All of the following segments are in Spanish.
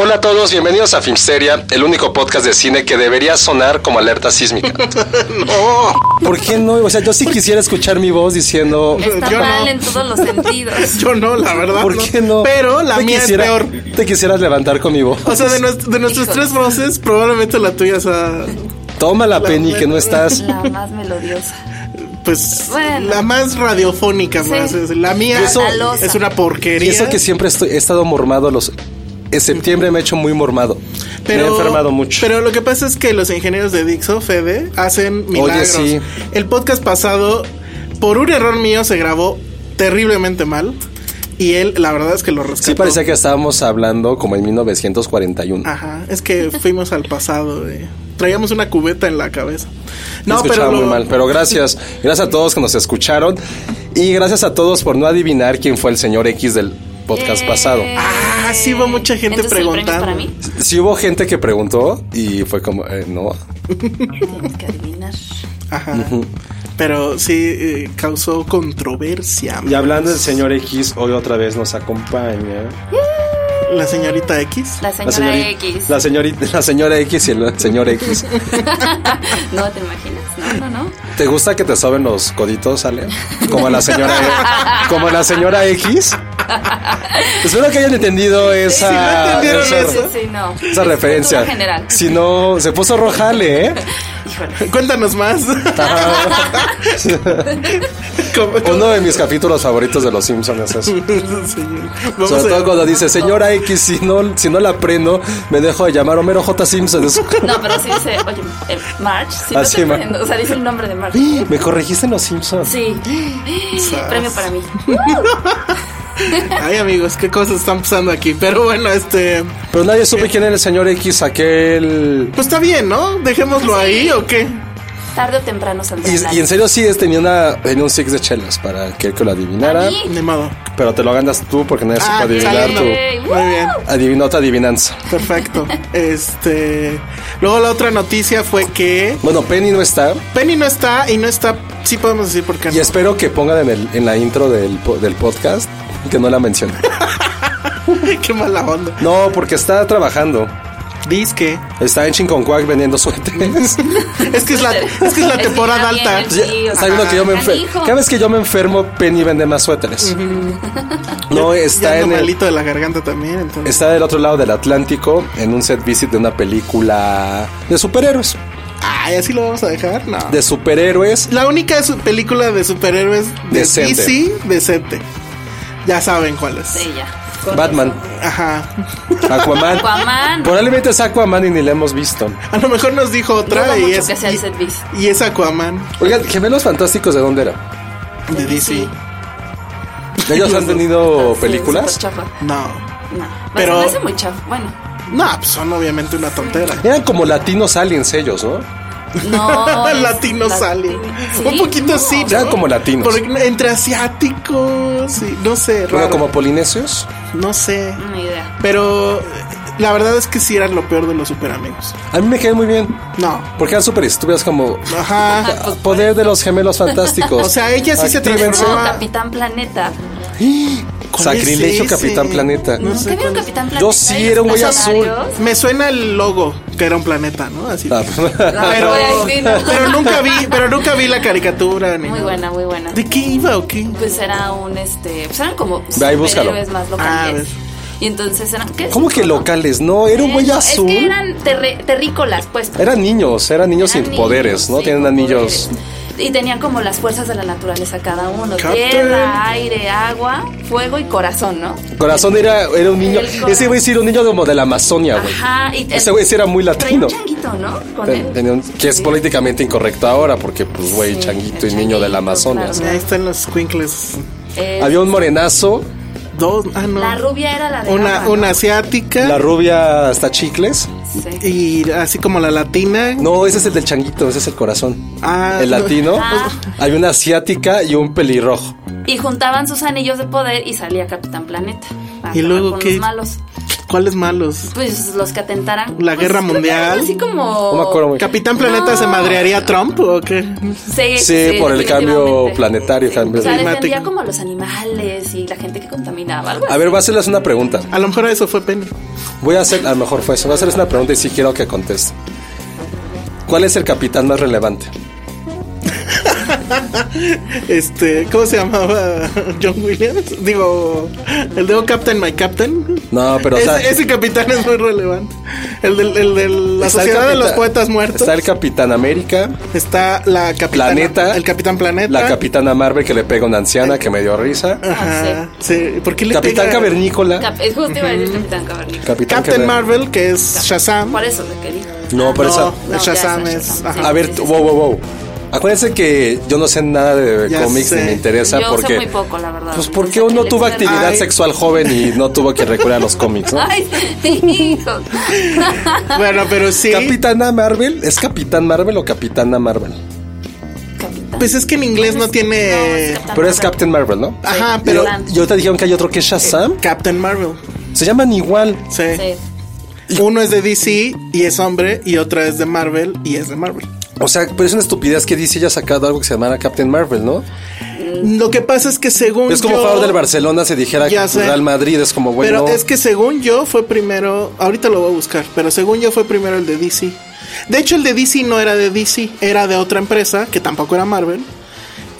Hola a todos, bienvenidos a Filmsteria, el único podcast de cine que debería sonar como alerta sísmica. ¿Por qué no? O sea, yo sí quisiera escuchar mi voz diciendo. Está Yo mal no. en todos los sentidos. Yo no, la verdad. ¿Por qué no? Pero la Te mía quisiera- es peor. Te quisieras levantar con mi voz. O sea, de, nues- de nuestras Híjole. tres voces, probablemente la tuya sea, Toma la Penny, que no estás. La más melodiosa. pues, Bueno. la más radiofónica, Sí. La mía Eso- es una Y porquería. eso que siempre estoy, he estado mormado los. En septiembre me he hecho muy mormado. me he enfermado mucho. Pero lo que pasa es que los ingenieros de Dixo, Fede, hacen milagros. sí. El podcast pasado, por un error mío, se grabó terriblemente mal. Y él, la verdad es que lo rescató. sí parecía que estábamos hablando como en 1941. Ajá, es que fuimos al pasado. eh. Traíamos una cubeta en la cabeza. Me escuchaba muy mal, pero gracias. Gracias a todos que nos escucharon. Y gracias a todos por no adivinar quién fue el señor X del podcast pasado. Ah, sí hubo mucha gente Entonces, ¿el premio es preguntando. para mí? Sí hubo gente que preguntó y fue como, eh, no. Tienes que adivinar. Ajá. Pero sí eh, causó controversia. Y hablando del señor X, hoy otra vez nos acompaña. La señorita X. La La, señora señorita, X. la, señorita, la señora X y el señor X. No te imaginas. No, no, no. ¿Te gusta que te soben los coditos, Ale? Como la señora E- como la señora X. Espero que hayan entendido esa, Si no entendieron esa, eso. Sí, no. esa Es referencia. general. Si no, se puso rojale, ¿eh? Híjole. Cuéntanos más. ¿Cómo- Uno de mis capítulos favoritos de Los Simpsons es eso. Señor. Vamos Sobre a- todo cuando dice, señora X, si no, si no la prendo, me dejo de llamar Homero J. Simpson. No, pero sí dice, oye, eh, March. Ah, estoy Mar- poniendo. O sea, dice el nombre de March. Me corregiste en Los Simpsons. Sí. Premio para mí. Ay, amigos, qué cosas están pasando aquí. Pero bueno, este. Pero nadie supe quién era el señor X, aquel... Pues está bien, ¿no? Dejémoslo ahí o qué. Tarde o temprano saldrá. Y, y en serio sí es, tenía, una, tenía un six de chelas para aquel que lo adivinara. Ni modo. Pero te lo ganas tú porque nadie Ah, supo adivinar. Ey, Muy bien. Adivinó tu adivinanza. Perfecto. Este. Luego la otra noticia fue que Bueno, Penny no está. Penny no está y no está. Sí podemos decir por qué no. Y espero que pongan en, el, en la intro del, del podcast que no la mencione. qué mala onda. No, porque está trabajando. Disque. Está en Chinconcuac vendiendo suéteres. Es que es la, es que es la temporada alta. sí, o Está viendo que yo me enfermo. Cada vez que yo me enfermo, Penny vende más suéteres. No, está en el, malito de la garganta también, entonces. está del otro lado del Atlántico en un set visit de una película de superhéroes. Ay, así lo vamos a dejar. No. De superhéroes. La única su- película de superhéroes de Decente. DC decente. Ya saben cuál es. Sí, ya. Batman, Ajá. Aquaman. Aquaman. Probablemente es Aquaman y ni la hemos visto. A lo mejor nos dijo otra Dudo y mucho es, que sea el y, set bis. y es Aquaman Oigan, Gemelos Fantásticos, ¿de dónde era? de DC. ¿Ellos han tenido Sí, películas? súper chafa. No. No. Pero- Pero. Me hace muy chafa. Bueno. No, pues son obviamente una tontera. Eran como latinos aliens ellos, ¿no? No. es Latinos latino. salen. Sí, Un poquito no. sí. Eran ¿no? como latinos. Porque entre asiáticos y no sé, Bueno, raro. como polinesios. No sé. Una idea. Pero la verdad es que sí eran lo peor de los super amigos. A mí me cae muy bien. No. Porque eran súper estúpidas como Ajá. poder de los gemelos fantásticos. O sea, ella sí se Actívense. No, transformaba. Capitán Planeta. ¿Cuál Sacrilegio es? Capitán Planeta. No ¿Nunca sé vieron. Capitán Planeta? Yo sí, era un güey azul. Me suena el logo, que era un planeta, ¿no? Así. Ah, Pero, no. pero nunca vi, pero nunca vi la caricatura. Ni Muy buena, muy buena. ¿De qué iba o qué? Pues era un, este, pues eran como ahí, búscalo. superhéroes más Ah, a locales. ver. y entonces eran, ¿qué ¿Cómo que no? locales? No, era un Eh, güey no, azul. Es que eran terrícolas, pues. Eran niños, eran niños Eran sin niños, poderes, ¿no? sí, Tienen anillos. poderes. Y tenían como las fuerzas de la naturaleza cada uno. Captain. Tierra, aire, agua, fuego y corazón, ¿no? Corazón era, era un niño. Ese güey sí era un niño como de la Amazonia, güey. Ajá. Y Ese güey sí era muy latino. un changuito, ¿no? Con Ten- él. tenía un- que es Sí. políticamente incorrecto ahora, porque, pues, güey, Sí, changuito y niño de la Amazonia. claro. Ahí están los squinkles. Eh, Había un morenazo, Dos, ah, no. La rubia era la de Una, una asiática. la rubia hasta chicles. Sí. y así como la latina. No, ese es el del changuito, ese es el corazón. Ah, el no. latino. Ah. Hay una asiática y un pelirrojo. Y juntaban sus anillos de poder y salía Capitán Planeta. ¿Y luego con qué? Los malos. ¿Cuáles malos? Pues los que atentaran. La pues, guerra mundial. Así como. No me acuerdo muy ¿Capitán Planeta No. se madrearía a Trump o qué? Sí, Sí, por el cambio planetario. cambio O sea, climático. defendía como a los animales y la gente que contaminaba. Algo A ver, voy a hacerles una pregunta. A lo mejor eso fue Penny. Voy a hacer, a lo mejor fue eso. Voy a hacerles una pregunta y sí quiero que conteste. ¿Cuál es el capitán más relevante? Este, ¿cómo se llamaba John Williams? Digo, el de Oh Captain My Captain. No, pero o ese, sea, ese capitán es muy relevante. El de el del- la Sociedad de capitán- los Poetas Muertos. Está el Capitán América, Está la capitana, Planeta, el Capitán Planeta. la Capitana Marvel que le pega a una anciana que me dio risa, Ajá, sí. ¿Por qué le Capitán pega? Cavernícola, Cap- es justo iba a decir Capitán Cavernícola. Capitán Captain Marvel, que es Shazam. Por eso le quería. No, por No, eso. No, ya Shazam es es. Shazam, ajá. A ver, wow, wow, wow. Acuérdense que yo no sé nada de Ya cómics sé. ni me interesa Yo porque sé muy poco, la verdad. pues porque uno tuvo actividad Ay. sexual joven y no tuvo que recurrir a los cómics, ¿no? Ay, hijo. Bueno, pero sí. Capitana Marvel, ¿es Capitán Marvel o Capitana Marvel? Pues es que en inglés no No, es tiene. Pero es. Captain Marvel, ¿no? Ajá, Pero pero. y ahorita dijeron que hay otro que es Shazam. Captain Marvel. Se llaman igual. Sí. Sí. Uno es de DC y es hombre, y otra es de Marvel y es de Marvel. O sea, pero es una estupidez que DC haya sacado algo que se llamara Captain Marvel, ¿no? Lo que pasa es que según. Es como yo, jugador del Barcelona se dijera Ya que. Real Madrid es como bueno. Pero es que según yo fue primero. Ahorita lo voy a buscar, pero según yo fue primero el de DC. De hecho, el de DC no era de DC, era de otra empresa que tampoco era Marvel.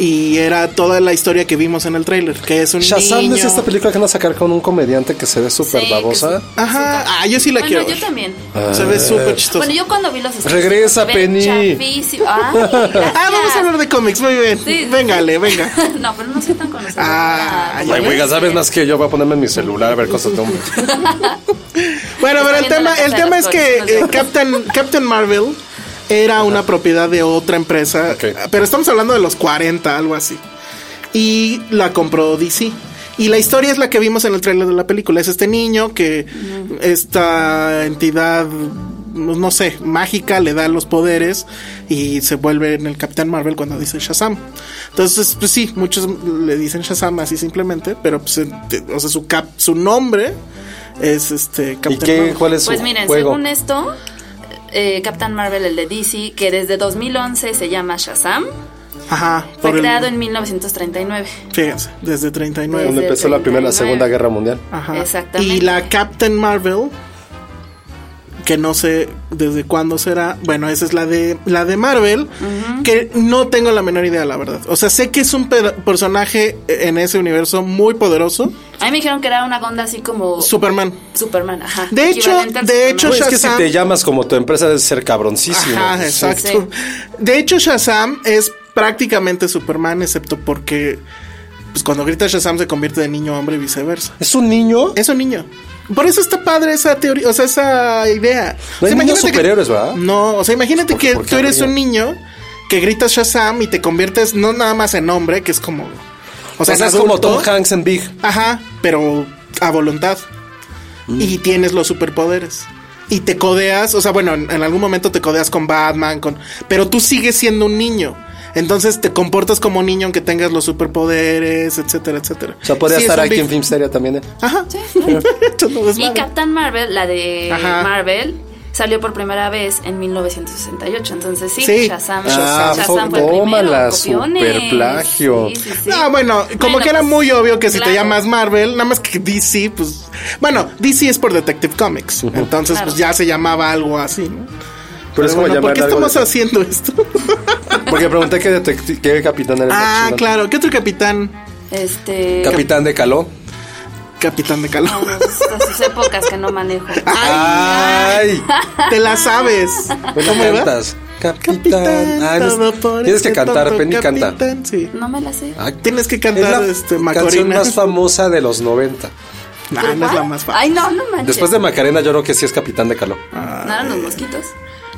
Y era toda la historia que vimos en el tráiler, que es un Shazam niño. es esta película que van a sacar con un comediante que se ve súper Sí, babosa. sí. Ajá, ah, yo sí la Bueno, quiero. yo también. Se ve súper chistoso. Bueno, yo cuando vi los Regresa, Penny. Ay. Ah, vamos a hablar de cómics, muy bien. Sí. Véngale, venga. No, pero no soy tan conocida. Ah, Ah, ya Ay, ¿ya oiga, sabes más que yo voy a ponerme en mi celular a ver cosas de hombre. Bueno, pero el tema, el tema es que eh. Captain, Captain Marvel era una propiedad de otra empresa, pero estamos hablando de los 40, algo así. Y la compró DC. Y la historia es la que vimos en el trailer de la película. Es este niño que esta entidad, no sé, mágica le da los poderes y se vuelve en el Capitán Marvel cuando dice Shazam. Entonces, pues sí, muchos le dicen Shazam así simplemente, pero pues, o sea, su, cap, su nombre es este ¿Y Captain qué, Marvel. cuál es su Pues miren, juego? según esto, eh, Captain Marvel, el de DC, que desde 2011 se llama Shazam, Ajá, fue el- creado en 1939. Fíjense, desde 39. Donde desde empezó la primera y la 39. segunda guerra mundial. Ajá. Exactamente. Y la Captain Marvel, que no sé desde cuándo será. Bueno, esa es la de la de Marvel, que no tengo la menor idea, la verdad. O sea, sé que es un pe- personaje en ese universo muy poderoso. A mí me dijeron que era una onda así como Superman. Superman, ajá. De hecho- de Superman. hecho, Pues es que si Shazam- te llamas como tu empresa debes ser cabroncísimo. Ajá, exacto. De hecho, Shazam es prácticamente Superman, excepto porque pues cuando grita Shazam se convierte de niño a hombre y viceversa. ¿Es un niño? Es un niño. Por eso está padre esa teoría, o sea, esa idea. No hay O sea, niños imagínate que- superhéroes, ¿verdad? No, o sea, imagínate ¿Por qué- que por tú eres un niño que gritas Shazam y te conviertes no nada más en hombre, que es como. O sea, es como. Tom Hanks en Big. Ajá, pero a voluntad. Mm. Y tienes los superpoderes. Y te codeas, o sea, bueno, en, en algún momento te codeas con Batman, con. Pero tú sigues siendo un niño. Entonces te comportas como niño aunque tengas los superpoderes, etcétera, etcétera. O sea, podría Sí, es estar un aquí big- en Filmsteria también. ¿eh? Ajá. Sí. Todo Y. Captain Marvel, la de Ajá. Marvel, salió por primera vez en 1968. Entonces sí, Sí. Shazam, Ah, Shazam fue- fue el primero. tómala, copiones. superplagio. Sí, sí, sí. Ah, bueno, como Bueno, que era pues, muy obvio que si te llamas Marvel, nada más que DC, pues. Bueno, DC es por Detective Comics. Entonces, Claro. pues ya se llamaba algo así, ¿no? Pero es como bueno, ¿por qué estamos de- haciendo esto? Porque pregunté qué, qué capitán era. ah, claro. ¿Qué otro capitán? Este. Capitán de Caló. Capitán de calor. No, de sus épocas que no manejo. Ay, Te la sabes. pues ¿Cómo cantas. Capitán. Capitán, Ah, no- por tienes que este cantar, Penny canta. capitán, Sí. No me la sé. Ah, Tienes que es cantar la este, canción más famosa de los 90. Nah, no es la más fácil. Ay, no, no manches. Después de Macarena, yo creo que sí es Capitán de Caló. ¿No eran los mosquitos?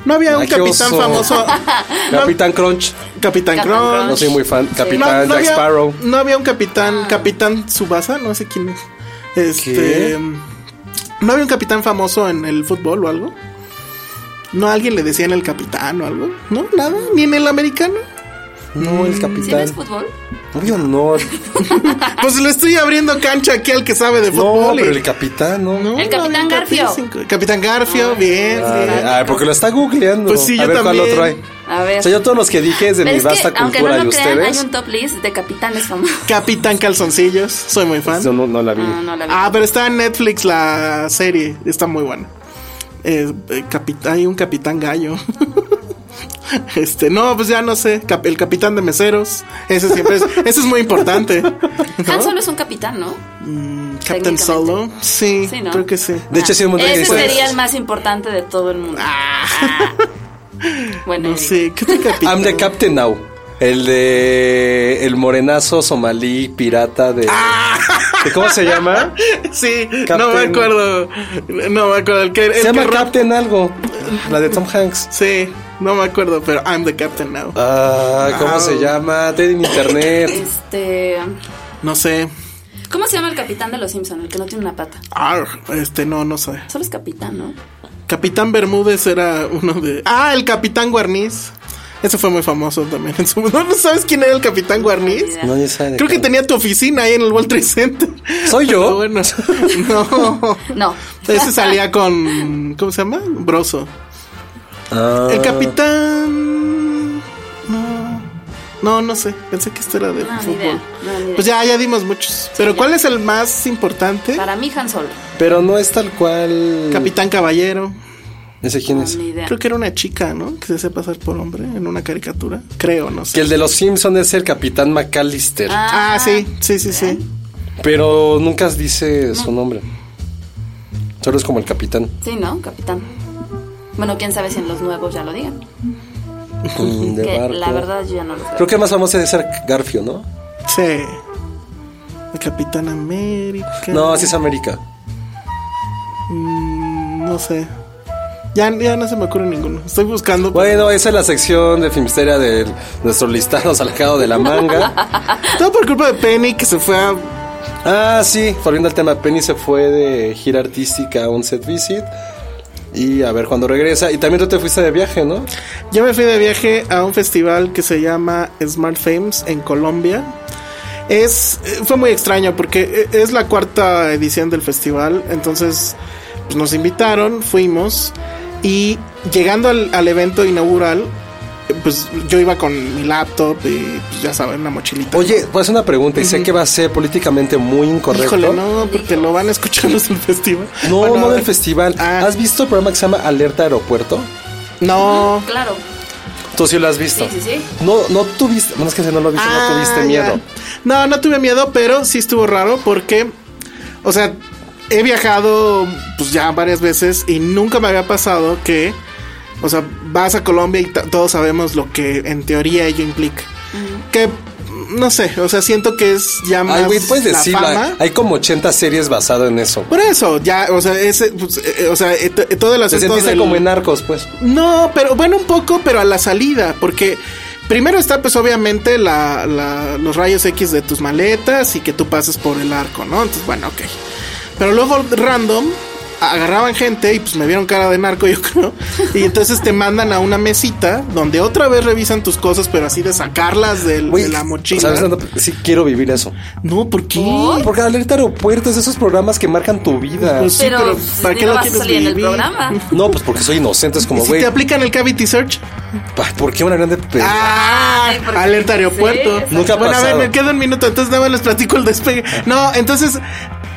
No había un Ay, capitán oso. famoso. Capitán Crunch. Capitán Capitán Crunch. No soy muy fan. Capitán no Jack había, Sparrow. No había un capitán, capitán Subasa, no sé quién es. Este, ¿Qué? no había un capitán famoso en el fútbol o algo. No a alguien le decían el capitán o algo. No, nada, ni en el americano. No, el ¿Sí capitán. ves fútbol? Obvio no. Pues le estoy abriendo cancha aquí al que sabe de No, fútbol. y- pero el capitán, ¿no? No, El Capitán no, Garfio. Capitán Garfio, bien, Ay, bien. ay, porque lo está googleando. Pues sí, A yo ver cuál también. otro hay. A ver. O sea, yo todos los que dije es de Pero mi es que, vasta aunque no cultura lo y crean, ustedes. hay un top list de capitanes famosos. Capitán Calzoncillos, soy muy fan. Yo no, no la vi. No, no la vi. Ah, pero está en Netflix la serie, está muy buena. Eh, eh, capit- hay un capitán gallo. este, no, pues ya no sé. Cap- el capitán de meseros. Ese siempre es, ese es muy importante. Han Solo es un capitán, ¿no? Captain Técnicamente. Solo. Sí, Sí, ¿no? creo que sí. De hecho, sí, un Ese sería el más importante de todo el mundo. Ah. Bueno, No sé, ¿qué otro capitán? I'm the Captain Now. El de. El morenazo somalí pirata de. Ah. ¿de ¿Cómo se llama? Sí, no Captain- me acuerdo. No me acuerdo. El que, el Se llama que Captain algo. La de Tom Hanks. Sí, no me acuerdo, pero I'm the captain now. Ah, ¿cómo Ah. se llama? Te en internet. Este. No sé. ¿Cómo se llama el capitán de los Simpson? El que no tiene una pata. Arr, este, no, no sé. Solo es capitán, ¿no? Capitán Bermúdez era uno de. Ah, el Capitán Guarniz. Ese fue muy famoso también. en su- ¿No, ¿No sabes quién era el Capitán Guarniz? No, ni sabe de Creo que tenía tu oficina ahí en el World Trade Center. ¿Soy yo? Pero bueno, no. No. Ese salía con. ¿Cómo se llama? Broso. Ah. El Capitán. No. No, no sé. Pensé que esto era de No, ni fútbol. idea. No, ni idea. Pues ya, ya dimos muchos. Pero ya. ¿cuál es el más importante? Para mí, Han Solo. Pero no es tal cual. Capitán Caballero. ¿Ese quién No, es? ni idea. Creo que era una chica, ¿no? Que se hace pasar por hombre en una caricatura. Creo, no sé. Que el de los Simpsons es el Capitán McAllister. Ah, sí, sí, sí, sí. Pero nunca dice su nombre. Solo es como el capitán. Sí, ¿no? Capitán. Bueno, quién sabe si en los nuevos ya lo digan. Mm, de Que barco. la verdad yo ya no lo creo. Creo que el más famoso debe ser Garfio, ¿no? Sí. El Capitán América. No, así es América. Mm, No sé. Ya, ya no se me ocurre ninguno. Estoy buscando. Bueno, esa es la sección de Filmsteria de nuestro listado sacado de la manga. Todo por culpa de Penny que se fue a. Ah, sí, volviendo al tema, Penny se fue de gira artística a un set visit. Y a ver cuándo regresa. Y también tú te fuiste de viaje, ¿no? Yo me fui de viaje a un festival que se llama Smart Fames en Colombia. Es, eh, fue muy extraño porque eh, es la cuarta edición del festival. Entonces pues, nos invitaron, fuimos. Y llegando al, al evento inaugural, pues yo iba con mi laptop y pues, ya saben, una mochilita. Oye, pues una pregunta, y sé que va a ser políticamente muy incorrecto. Híjole, no, porque lo van a escuchar los del festival. No, Bueno, no del festival. Ah. ¿Has visto el programa que se llama Alerta Aeropuerto? No. Claro. Tú sí lo has visto. Sí, sí, sí. No, no tuviste, bueno, es que si no lo viste, no tuviste Ah, miedo. ya. No, no tuve miedo, pero sí estuvo raro porque, o sea, he viajado pues ya varias veces y nunca me había pasado que, o sea, vas a Colombia y todos sabemos lo que en teoría ello implica. Que, no sé, o sea, siento que es ya más Ay, güey, puedes la decirlo. fama. Hay como 80 series basado en eso. Por eso, ya, o sea, ese, pues, eh, o sea, eh, todo el asunto del- como en Narcos, pues. No, pero bueno, un poco, pero a la salida, porque primero está pues obviamente la, la- los rayos X de tus maletas y que tú pases por el arco, ¿no? Entonces, bueno, ok. Pero luego random agarraban gente y pues me vieron cara de narco, yo creo. Y entonces te mandan a una mesita donde otra vez revisan tus cosas, pero así de sacarlas del- de la mochila. ¿sabes dónde? Sí, quiero vivir eso. No, ¿por qué? Porque Alerta Aeropuerto es de esos programas que marcan tu vida. Pues sí, pero, pero ¿para qué no lo vas a quieres en el vivir? programa. No, pues porque soy inocente. Es ¿Y como, si güey, te aplican el cavity search? ¿por qué una grande pe- Ah, Ay, alerta aeropuerto. Sí, Nunca ha bueno, a ver, me queda un minuto, entonces nada más les platico el despegue. No, entonces,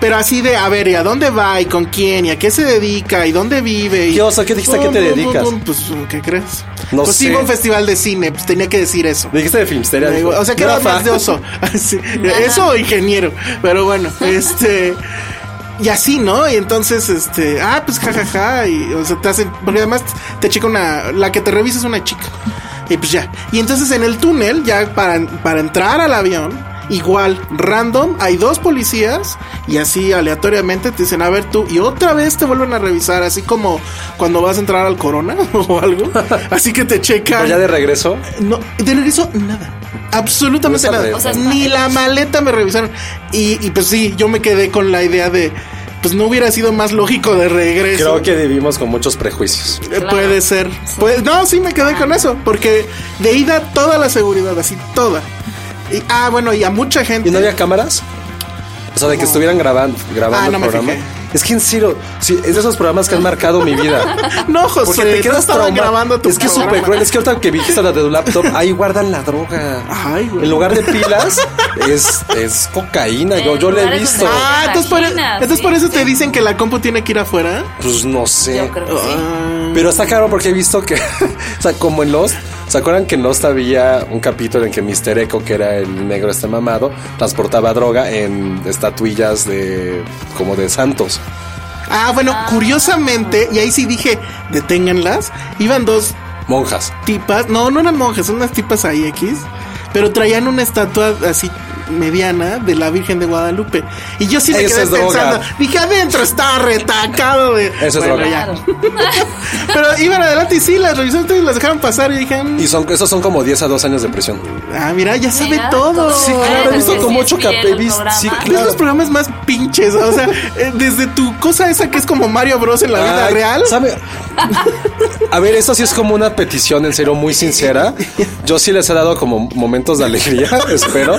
pero así de, a ver, ¿y a dónde va? ¿Y con quién? ¿Y a qué se dedica? ¿Y dónde vive? ¿Y ¿Qué oso? ¿Qué dijiste? ¿A qué te dedicas? Pues, ¿qué crees? No pues sé. iba a un festival de cine, pues tenía que decir eso. Dijiste de Filmsteria. Digo, O sea, que No era más de oso. Sí, Eso o ingeniero. Pero bueno, este. Y así, ¿no? Y entonces, este. Ah, pues jajaja. y, o sea, te hacen. Porque además te checa una. La que te revisa es una chica. Y pues ya. Y entonces en el túnel, ya para, para entrar al avión. Igual, random, hay dos policías y así aleatoriamente te dicen, a ver tú, y otra vez te vuelven a revisar, así como cuando vas a entrar al corona o algo. Así que te checan. Pero ya de regreso. No, de regreso, nada. Absolutamente No nada. O sea, Ni la maleta me revisaron. Y, y pues sí, yo me quedé con la idea de. Pues no hubiera sido más lógico de regreso. Creo que vivimos con muchos prejuicios. Eh, Puede ser. Puede- no, sí me quedé con eso. Porque de ida toda la seguridad, así toda. Y, ah, bueno, y a mucha gente. ¿Y no había cámaras? O sea, de que estuvieran grabando, grabando Ah, no el me programa. fijé. Es que en serio, sí, es de esos programas que han marcado mi vida. No, José, Porque te no quedas traumado. grabando tu Es que es súper cruel. Es que ahorita que viste la de tu laptop, ahí guardan la droga. Ay, güey. En lugar de pilas, es, es cocaína. Yo, yo le he visto. Ah, entonces por, Imaginas, entonces sí, por eso te dicen que la compu tiene que ir afuera. Pues no sé. Yo creo que sí. Ah, Pero está claro porque he visto que, o sea, como en Lost, ¿se acuerdan que en Lost había un capítulo en que Mr. Echo, que era el negro este mamado, transportaba droga en estatuillas de, como de santos? Ah, bueno, curiosamente, y ahí sí dije, deténganlas. Iban dos Monjas. tipas, no, no eran monjas, son unas tipas ahí X, pero traían una estatua así mediana de la Virgen de Guadalupe. Y yo sí me Eso quedé es droga. pensando, dije, adentro está retacado de... Eso es droga. ya. pero iban adelante y sí, las revisaron y las dejaron pasar y dije, Y son, esos son como 10 a 2 años de prisión. ah, mira, ya sabe Mira, todo. todo. Sí, claro, he Bueno, visto como sí, ocho es fiel cap- he el visto- programa. sí, Es claro. los programas más pinches, o sea, eh, desde tu cosa esa que es como Mario Bros en la vida real. ¿sabe? A ver, esto sí es como una petición, en serio, muy sincera. Yo sí les he dado como momentos de alegría, espero.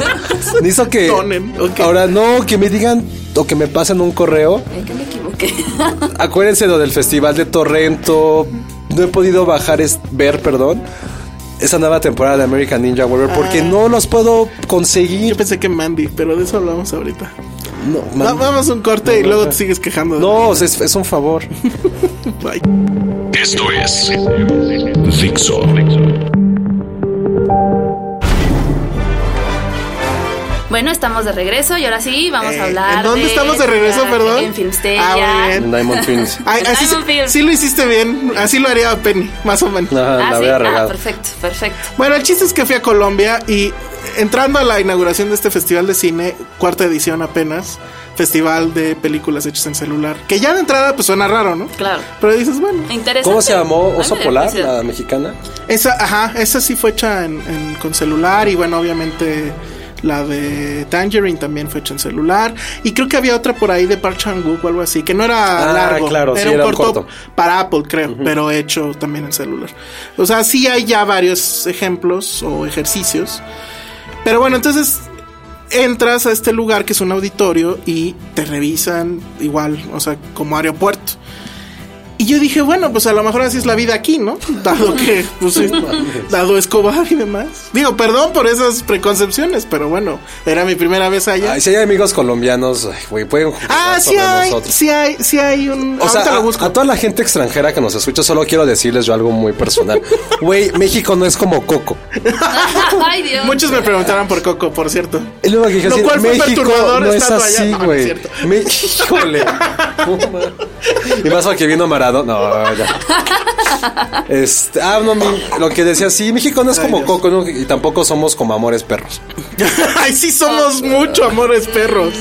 Necesito que. Donen. Ahora, no, que me digan o que me pasen un correo. Ay, que me equivoqué. Acuérdense lo del festival de Torrento. No he podido bajar, es, ver, perdón. Esa nueva temporada de American Ninja Warrior porque no los puedo Yo conseguir. pensé que Mandy, pero de eso hablamos ahorita. No, Va- man- vamos a un corte y luego te sigues quejando. no es, es un favor. Bye. Esto es Dixo. Bueno, estamos de regreso y ahora sí vamos Eh, a hablar. ¿en dónde de- estamos de regreso, perdón? En Filmsteria. Ah, bien. Diamond Twins. Ay, En así, Diamond sí, lo hiciste bien. Así lo haría Penny, más o menos. Ajá, Ah, la sí. había Ah, regado. perfecto, perfecto. Bueno, el chiste es que fui a Colombia y entrando a la inauguración de este festival de cine, cuarta edición apenas, festival de películas hechas en celular, que ya de entrada pues suena raro, ¿no? Claro. Pero dices, bueno, Interesante. ¿Cómo se llamó? ¿Oso Polar? La mexicana. esa, ajá, esa sí fue hecha en, en- con celular y bueno, obviamente la de Tangerine también fue hecha en celular y creo que había otra por ahí de Park Chan-wook o algo así, que no era Ah, largo, claro, sí, era un era un corto, corto. para Apple, creo, pero hecho también en celular. O sea, sí hay ya varios ejemplos o ejercicios. Pero bueno, entonces entras a este lugar que es un auditorio y te revisan igual, o sea, como aeropuerto. Y yo dije, bueno, pues a lo mejor así es la vida aquí, ¿no? Dado que, pues, dado Escobar y demás. Digo, perdón por esas preconcepciones, pero bueno, era mi primera vez allá. Ay, si hay amigos colombianos, güey, pueden jugar ah, sí sobre hay, nosotros. sí hay, sí hay un... O sea, a, lo busco. a toda la gente extranjera que nos escucha, solo quiero decirles yo algo muy personal. Güey, México no es como Coco. Ay, Dios. Muchos me preguntaron por Coco, por cierto. Lo que dije, Lo así, cual fue perturbador no es estando allá. así, No, no es güey. Híjole. No, ma. y más porque vino No, ya. Este, ah, no, mi- lo que decía, sí, México no es como. Coco ¿no? y tampoco somos como amores perros. Ay, sí somos mucho amores perros.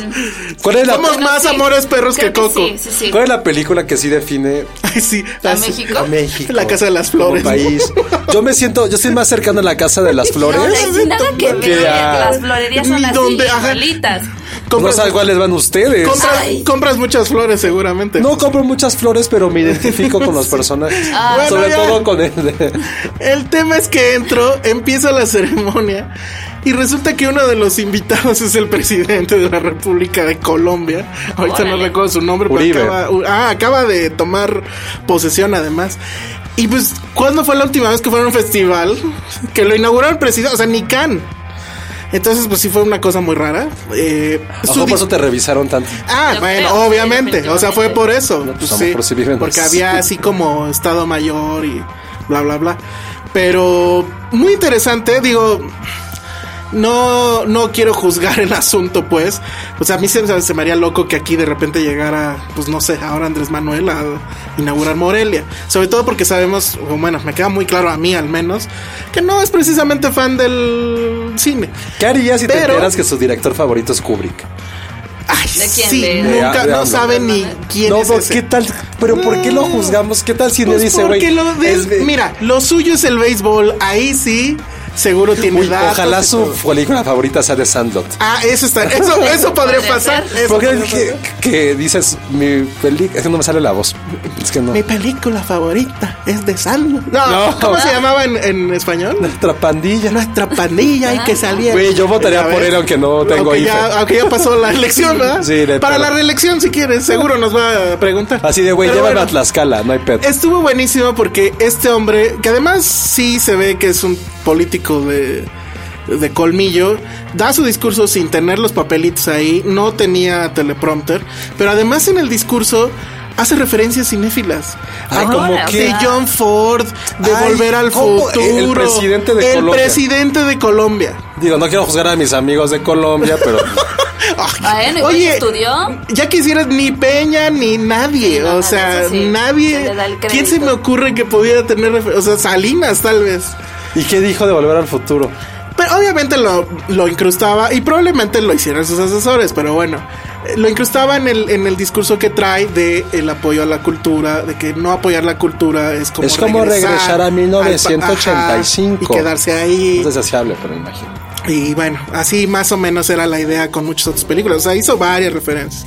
¿Cuál es la, Somos Bueno, más sí, amores perros que Coco. Sí, sí, sí. cuál es la película que sí define Ay, sí. ¿A así- México? a México? La Casa de las como Flores. país. Yo me siento, yo estoy más cercano a la Casa de las Flores. No, nada que Que ver. a- Las florerías son así, donde- ajá. igualitas. No compras, sabes cuáles van ustedes. compras, compras muchas flores seguramente. No compro muchas flores, pero me identifico con los personajes. Ah. Sobre ya. todo con el de- El tema es que entro, empieza la ceremonia y resulta que uno de los invitados es el presidente de la República de Colombia. Ahorita no recuerdo su nombre, pero acaba, ah, acaba de tomar posesión además. Y pues, ¿cuándo fue la última vez que fue a un festival? Que lo inauguró el presidente, o sea, ni Can. Entonces, pues sí fue una cosa muy rara. Eh, Ojo, su por eso te revisaron tanto. Ah, Yo bueno, creo, sí, obviamente. O sea, fue por eso. pues, Pues, sí, sí viven porque había así como Estado Mayor y bla, bla, bla. Pero muy interesante, digo. No, no quiero juzgar el asunto, pues. O sea, a mí se, se me haría loco que aquí de repente llegara, pues no sé, ahora Andrés Manuel a inaugurar Morelia. Sobre todo porque sabemos, o bueno, me queda muy claro a mí al menos, que no es precisamente fan del cine. ¿Qué harías si te Pero- enteras que su director favorito es Kubrick? Ay, ¿De quién? sí, ¿De- nunca, de- no de- sabe ni quién no, es ese. ¿qué tal? Pero ¿por qué lo juzgamos? ¿Qué tal si le Pues dice, güey? porque lo de- es de- mira, lo suyo es el béisbol, ahí sí, seguro tiene Uy, datos ojalá su película favorita sea de Sandlot. Ah, eso está, eso, eso podría pasar. eso Porque podría que, pasar. que dices, mi película, es que no me sale la voz. Es que no. Mi película favorita es de Salmo. No, No. ¿cómo se llamaba en, en español? Nuestra pandilla. Nuestra pandilla y que salía. Güey, yo votaría por él aunque no tengo aunque ya, aunque ya pasó la elección, ¿verdad? Sí, de Para la reelección, si quieres, seguro nos va a preguntar. Así de, güey, llévame bueno. a Tlaxcala, no hay pedo. Estuvo buenísimo porque este hombre, que además sí se ve que es un político de, de colmillo, da su discurso sin tener los papelitos ahí, no tenía teleprompter, pero además en el discurso hace referencias cinéfilas. Ay, A- ¿cómo Ahora, de John Ford, de Ay, Volver al ¿cómo? Futuro. El presidente de El Colombia. presidente de Colombia. Digo, no quiero juzgar a mis amigos de Colombia, pero igual Oye, estudió. Ya quisieras ni Peña ni nadie, Sí, no, o sea, sí, nadie. ¿Quién se me ocurre que pudiera tener, o sea, Salinas tal vez? ¿Y qué dijo de volver al futuro? Pero obviamente lo, lo incrustaba y probablemente lo hicieran sus asesores, pero bueno, eh, lo incrustaba en el, en el discurso que trae de el apoyo a la cultura, de que no apoyar la cultura es como Es como regresar a al pa- 1985. ajá, y quedarse ahí. Es deseable, pero imagino. Y bueno, así más o menos era la idea con muchas otras películas. O sea, hizo varias referencias.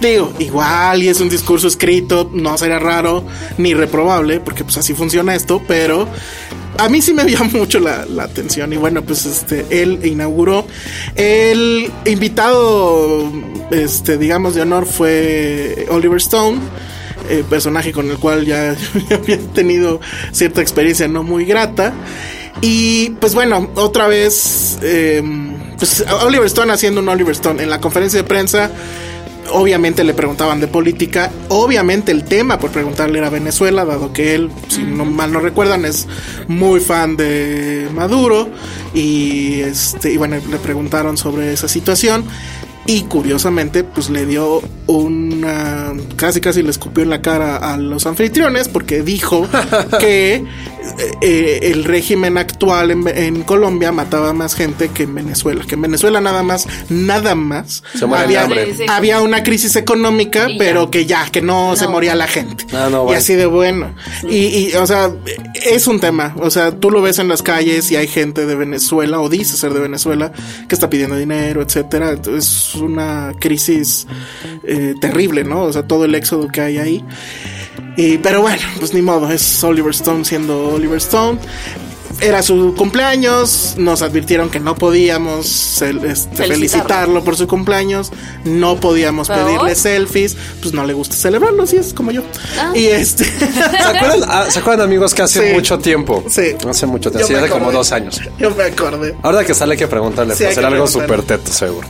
Digo, igual y es un discurso escrito, no sería raro ni reprobable, porque pues así funciona esto, pero a mí sí me dio mucho la, atención. Y bueno, pues este, él inauguró. El invitado, este, digamos, de honor fue Oliver Stone. eh, personaje con el cual ya había tenido cierta experiencia no muy grata. Y pues bueno, otra vez, eh, pues Oliver Stone haciendo un Oliver Stone en la conferencia de prensa. Obviamente le preguntaban de política. Obviamente el tema por preguntarle era Venezuela, dado que él, si no mal no recuerdan, es muy fan de Maduro. Y este, y bueno, le preguntaron sobre esa situación. Y curiosamente, pues le dio una. casi casi le escupió en la cara a los anfitriones porque dijo que eh, el régimen actual en, en Colombia mataba más gente que en Venezuela. Que en Venezuela nada más, nada más. Se había, hambre. Sí, sí. había una crisis económica, pero que ya, que no, se No. moría la gente. Ah, no, y así de bueno. Y, y, o sea, es un tema. O sea, tú lo ves en las calles y hay gente de Venezuela, o dice ser de Venezuela, que está pidiendo dinero, etcétera. Es una crisis eh, terrible, ¿no? O sea, todo el éxodo que hay ahí. Y, pero bueno, pues ni modo, es Oliver Stone siendo Oliver Stone. Era su cumpleaños, nos advirtieron que no podíamos este, Felicitarlo. felicitarlo por su cumpleaños, no podíamos ¿Pero? pedirle selfies, pues no le gusta celebrarlo, así es como yo. Ah. Y este, ¿Se acuerdan, ah, ¿Se acuerdan, amigos, que hace Sí. mucho tiempo? Sí. Hace mucho tiempo, sí, hace como dos años. yo me acordé. Ahora que sale hay que preguntarle, Sí, para hay hacer que algo súper teto, seguro.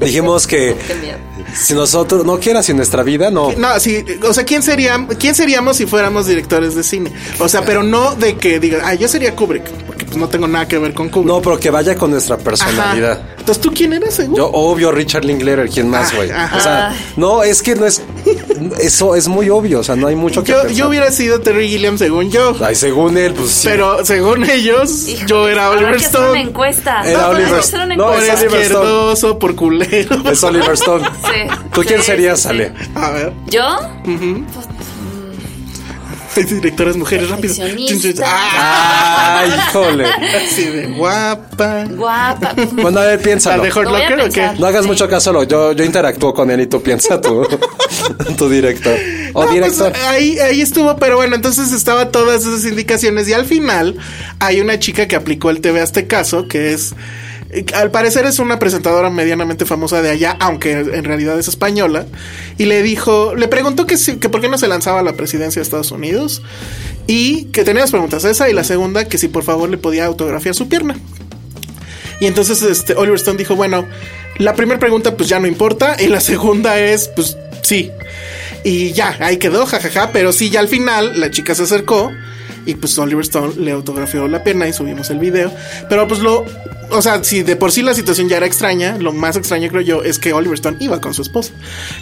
Dijimos que Qué miedo. si nosotros no quieras si nuestra vida, no. No, sí, o sea, ¿quién sería, quién seríamos si fuéramos directores de cine? O sea, pero no de que diga, ah, yo sería Kubrick, porque pues no tengo nada que ver con Kubrick. No, pero que vaya con nuestra Ajá. personalidad. Entonces, ¿tú quién eres, seguro? Yo, obvio, Richard Linklater, ¿quién más, Ah, güey? O sea, no, es que no es. Eso es muy obvio, o sea, no hay mucho que Yo, pensar. yo hubiera sido Terry Gilliam según yo. Ay, según él, pues sí. Pero según ellos, yo era Oliver hacer una Stone. encuesta. Era No, Oliver una No, Por es Oliver Stone. por culero. Es Oliver Stone. Sí. ¿Tú quién Sí, serías, sí. Ale? A ver. ¿Yo? Hay directoras mujeres, rápido. Perfeccionista. Ah, Ay, híjole. así de guapa. Guapa. Bueno, a ver, ¿La piénsalo. Hurt Lo Locker o qué? No hagas mucho caso, lo- yo, yo interactúo con él y tú piensa tu, tu director. O No, pues, director. ahí, ahí estuvo, pero bueno, entonces estaba todas esas indicaciones y al final hay una chica que aplicó el TV a este caso, que es, al parecer es una presentadora medianamente famosa de allá, aunque en realidad es española, y le dijo, le preguntó que, por qué no se lanzaba a la presidencia de Estados Unidos y que tenía las preguntas, esa y la segunda, que si por favor le podía autografiar su pierna. Y entonces este, Oliver Stone dijo, bueno, la primera pregunta pues ya no importa y la segunda es pues sí. Y ya, ahí quedó, jajaja, pero sí, ya al final la chica se acercó y pues Oliver Stone le autografió la pierna y subimos el video. Pero pues lo, o sea, si de por sí la situación ya era extraña, lo más extraño creo yo es que Oliver Stone iba con su esposa,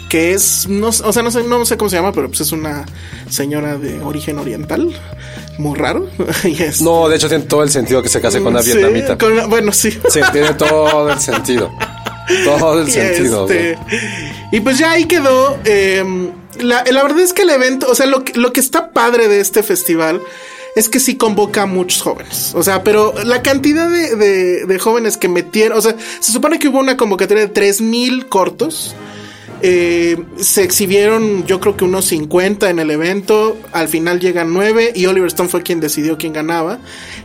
que es, no, o sea, no sé, no sé cómo se llama, pero pues es una señora de origen oriental, muy raro. No, de hecho tiene todo el sentido que se case con una Sí, vietnamita. con bueno, sí. Sí, tiene todo el sentido. Todo el Y, sentido. este, y pues ya ahí quedó. eh, la, la verdad es que el evento, o sea, lo, lo que está padre de este festival es que sí convoca a muchos jóvenes. O sea, pero la cantidad de, de- de jóvenes que metieron, o sea, se supone que hubo una convocatoria de 3000 cortos. Eh, se exhibieron yo creo que unos 50 en el evento, al final llegan 9 y Oliver Stone fue quien decidió quién ganaba.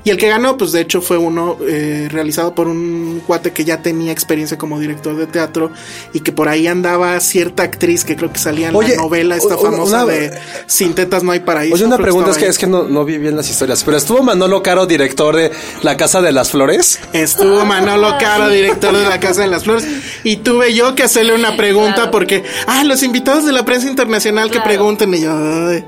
Y el que ganó, pues de hecho fue uno eh, realizado por un cuate que ya tenía experiencia como director de teatro y que por ahí andaba cierta actriz que creo que salía en Oye, la novela esta una- famosa una- de Sin tetas no hay paraíso. Oye, una pregunta es que, es que no, no vi bien las historias, pero estuvo Manolo Caro, director de La Casa de las Flores. Estuvo Manolo Caro, director de la Casa de las Flores, y tuve yo que hacerle una pregunta Claro. Porque, ah, los invitados de la prensa internacional que pregunten, y yo, ay.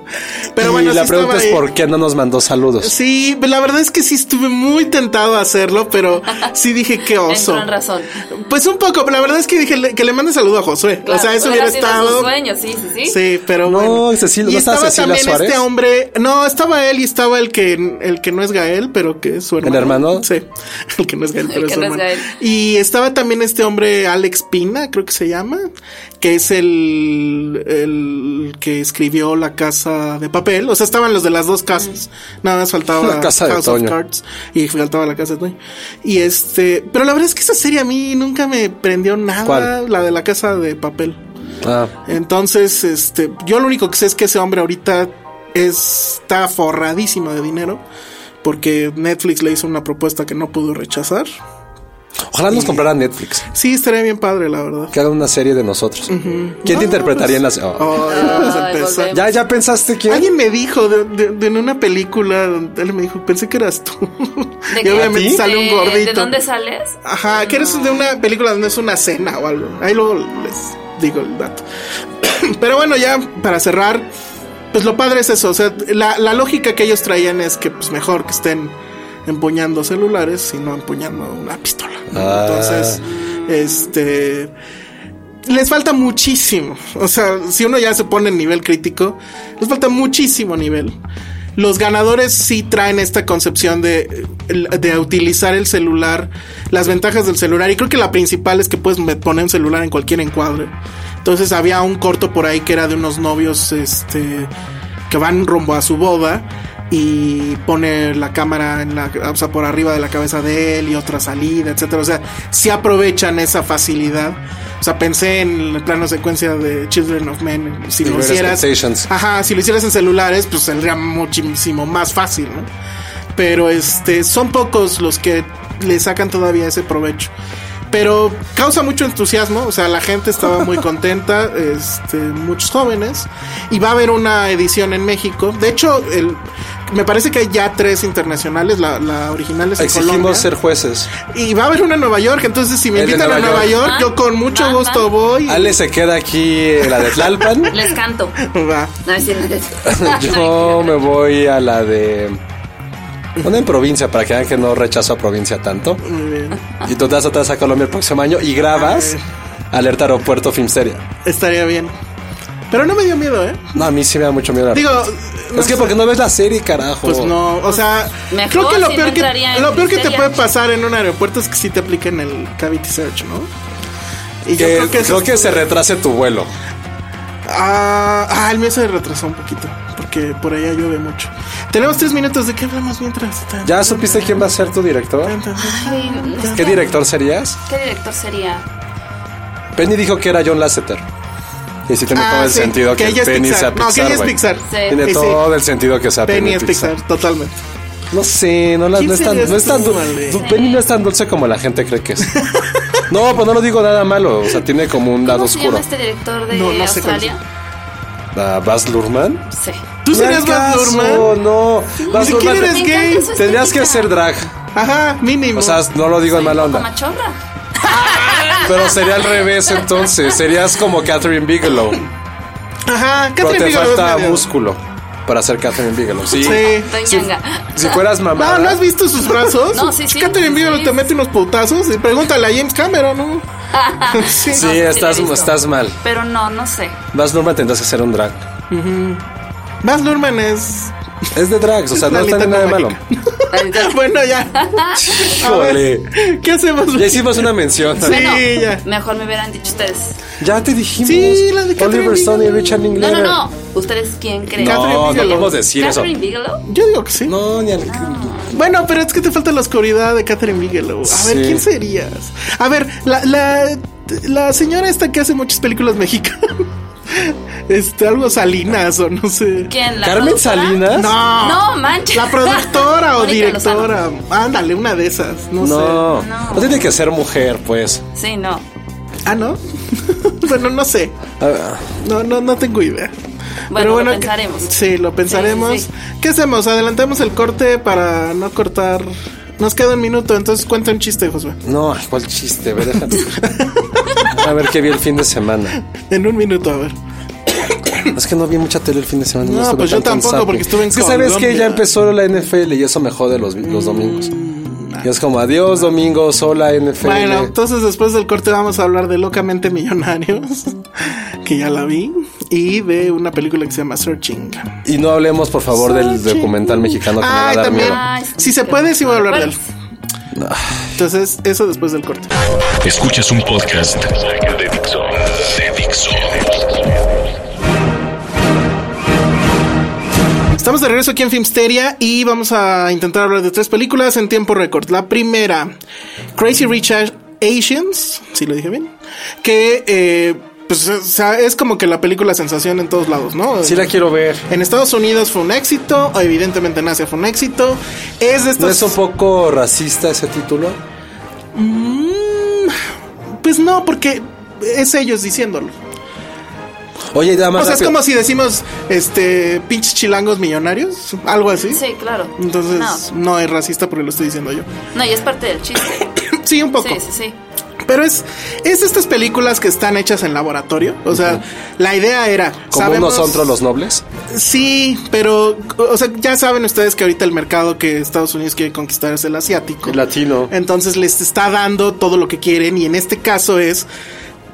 Pero y bueno, la sí pregunta estaba es ahí. por qué no nos mandó saludos. Sí, la verdad es que sí estuve muy tentado a hacerlo, pero sí dije qué oso. En razón. Pues un poco, la verdad es que dije que le mande saludo a Josué. Claro, o sea, eso hubiera estado. sueño, sí, sí, sí. Sí, pero No, bueno. Cecilia- y ¿no estaba Cecilia también Suárez? este hombre. No, estaba él y estaba el que el que no es Gael, pero que es su hermano. hermano? Sí, el que no es Gael, pero El es que su no es hermano. Gael. Y estaba también este hombre Alex Pina, creo que se llama, que es el el que escribió La Casa de Papel. O sea, estaban los de las dos casas. Nada más faltaba La Casa de House Toño. of Cards y faltaba La Casa de Toño. Y este, pero la verdad es que esa serie a mí nunca me prendió nada, ¿Cuál? la de La Casa de Papel. Ah, Entonces, este, yo lo único que sé es que ese hombre ahorita está forradísimo de dinero porque Netflix le hizo una propuesta que no pudo rechazar. Ojalá nos comprara Netflix. Sí, estaría bien padre, la verdad. Que haga una serie de nosotros. ¿Quién te interpretaría en la serie? Oh, ya. ¿Ya, ¿Ya pensaste quién? Alguien me dijo de, de- de en una película, él me dijo, pensé que eras tú. ¿De y qué? obviamente sale un ¿De- gordito. ¿De dónde sales? Ajá, que eres de una película donde es una cena o algo. Ahí luego les digo el dato. Pero bueno, ya para cerrar, pues lo padre es eso. O sea, la, la lógica que ellos traían es que pues mejor que estén empuñando celulares y no empuñando una pistola. ¿no? Ah. Entonces, este les falta muchísimo. O sea, si uno ya se pone en nivel crítico, les falta muchísimo nivel. Los ganadores sí traen esta concepción de, de utilizar el celular, las ventajas del celular. Y creo que la principal es que puedes poner un celular en cualquier encuadre. Entonces había un corto por ahí que era de unos novios este, que van rumbo a su boda y pone la cámara en la, o sea, por arriba de la cabeza de él y otra salida, etcétera. O sea, sí aprovechan esa facilidad. O sea, pensé en el plano secuencia de Children of Men. Si lo hicieras, ajá, si lo hicieras en celulares, pues saldría muchísimo más fácil, ¿no? Pero este, son pocos los que le sacan todavía ese provecho. Pero causa mucho entusiasmo, o sea, la gente estaba muy contenta, este, muchos jóvenes, y va a haber una edición en México. De hecho, el, me parece que hay ya tres internacionales, la, la original es en Colombia. Exigimos ser jueces. Y va a haber una en Nueva York, entonces si me El invitan a Nueva York. York, yo con mucho Van, gusto van. voy. Ale se queda aquí en la de Tlalpan. Les canto. Va. No, es cierto. Yo me voy a la de. Una en provincia para que vean que no rechazo a provincia tanto. Muy bien. Y tú te vas atrás a Colombia el próximo año y grabas Alerta Aeropuerto Filmsteria. Estaría bien. Pero no me dio miedo, ¿eh? No, a mí sí me da mucho miedo. la- Digo, no es que sé. porque no ves la serie, carajo. Pues no, o sea, Mejor creo que lo si peor no que lo peor que te puede pasar en un aeropuerto es que sí te apliquen el cavity search, ¿no? Y Que- creo que, es- se retrase tu vuelo. Ah, ah, el mío se retrasó un poquito. Porque porque por allá llueve mucho. Tenemos tres minutos de qué hablamos mientras. ¿Ya supiste quién va a ser tu director? Ay, ¿Qué director serías? ¿Qué director sería? Penny dijo que era John Lasseter. Y sí tiene Ah, todo el sí, sentido que, ella es Penny sea Pixar. No, que ella es. Pixar. Sí. Tiene todo el sentido que sea Penny, Penny es Pixar, totalmente. No sé, no, la, ¿Quién no, es tan, serías no es tan tú, dul- Ale? du- Penny no es tan dulce como la gente cree que es. no, pues no lo digo nada malo. O sea, tiene como un lado ¿Cómo se oscuro. llama este director de No, no sé Australia? Ah, Baz Luhrmann. Sí. ¿Tú serías Luhrmann? No, Ni siquiera Luhrmann. eres gay. Tendrías que hacer drag. Ajá, mínimo. O sea, no lo digo en Soy mala un poco onda. machorra. Pero sería al revés entonces. Serías como Catherine Bigelow. Ajá, Pero Catherine te Bigelow es falta medio- músculo para ser Catherine Bigelow. Sí. Sí. Si, si fueras mamá. No, ¿no has visto sus brazos? No, sí, sí. Catherine Sí, Bigelow sí. te mete unos putazos y pregúntale a James Cameron, ¿no? sí. Sí, No, sí, estás, mal. Pero no, no sé. Baz Luhrmann tendrás que hacer un drag. Baz Luhrmann es... Es de drags, o sea, no está en nada de malo. bueno, ya. Híjole. ¿Qué hacemos? Ya hicimos una mención. Sí, Bueno, ya. mejor me hubieran dicho ustedes. Ya te dijimos. Sí, la de Catherine Oliver Stone y. Richard No, Linklater. no, no. ¿Ustedes quién creen? Catherine No, no Bigelow. podemos decir eso. ¿Catherine Bigelow? Yo digo que sí. No, ni al... Bueno, pero es que te falta la oscuridad de Catherine Bigelow. A ver. ¿quién serías? A ver, la, la, la señora esta que hace muchas películas mexicanas. Este, algo Salinas o no sé. ¿Quién? ¿La ¿Carmen productora? Salinas? No. No, manches. La productora o directora. Ándale, una de esas. No, No, sé. no tiene que ser mujer, pues. Sí, no. Ah, ¿no? bueno, no sé. Ah, No, no, no tengo idea. Bueno, lo que- pensaremos. Sí, lo pensaremos. Sí, sí, ¿Qué hacemos? Adelantamos el corte para no cortar. Nos queda un minuto, entonces cuenta un chiste, Josué. No, cuál chiste, ve, déjate. A ver qué vi el fin de semana. En un minuto, a ver. Es que no vi mucha tele el fin de semana. No, estuve pues yo tampoco, porque estuve en Es que sabes que ya empezó la NFL y eso me jode los, los domingos. Mm, Y es como adiós domingos, hola NFL. Bueno, entonces después del corte vamos a hablar de Locamente Millonarios, que ya la vi, y de una película que se llama Searching. Y no hablemos, por favor, del documental mexicano que me va a Ay, dar también. miedo. Ay, Si se puede, sí voy a hablar de él. Entonces, eso después del corte. Escuchas un podcast de Dixo. De Dixo. Estamos de regreso aquí en Filmsteria y vamos a intentar hablar de tres películas en tiempo récord. La primera, Crazy Rich Asians, si lo dije bien, que eh, pues, o sea, es como que la película sensación en todos lados, ¿no? Sí la quiero ver. En Estados Unidos fue un éxito, evidentemente en Asia fue un éxito. Es de ¿No estos... es un poco racista ese título? Mm, pues no, porque es ellos diciéndolo. Oye, nada más O sea, es como si decimos, este, pinches chilangos millonarios, algo así. Sí, claro. Entonces, No, no es racista porque lo estoy diciendo yo. no, y es parte del chiste. Sí, un poco. Sí, sí, sí. Pero es, es de estas películas que están hechas en laboratorio. O sea, la idea era. Como sabemos- nosotros los nobles. Sí, pero, o sea, ya saben ustedes que ahorita el mercado que Estados Unidos quiere conquistar es el asiático. El latino. Entonces les está dando todo lo que quieren y en este caso es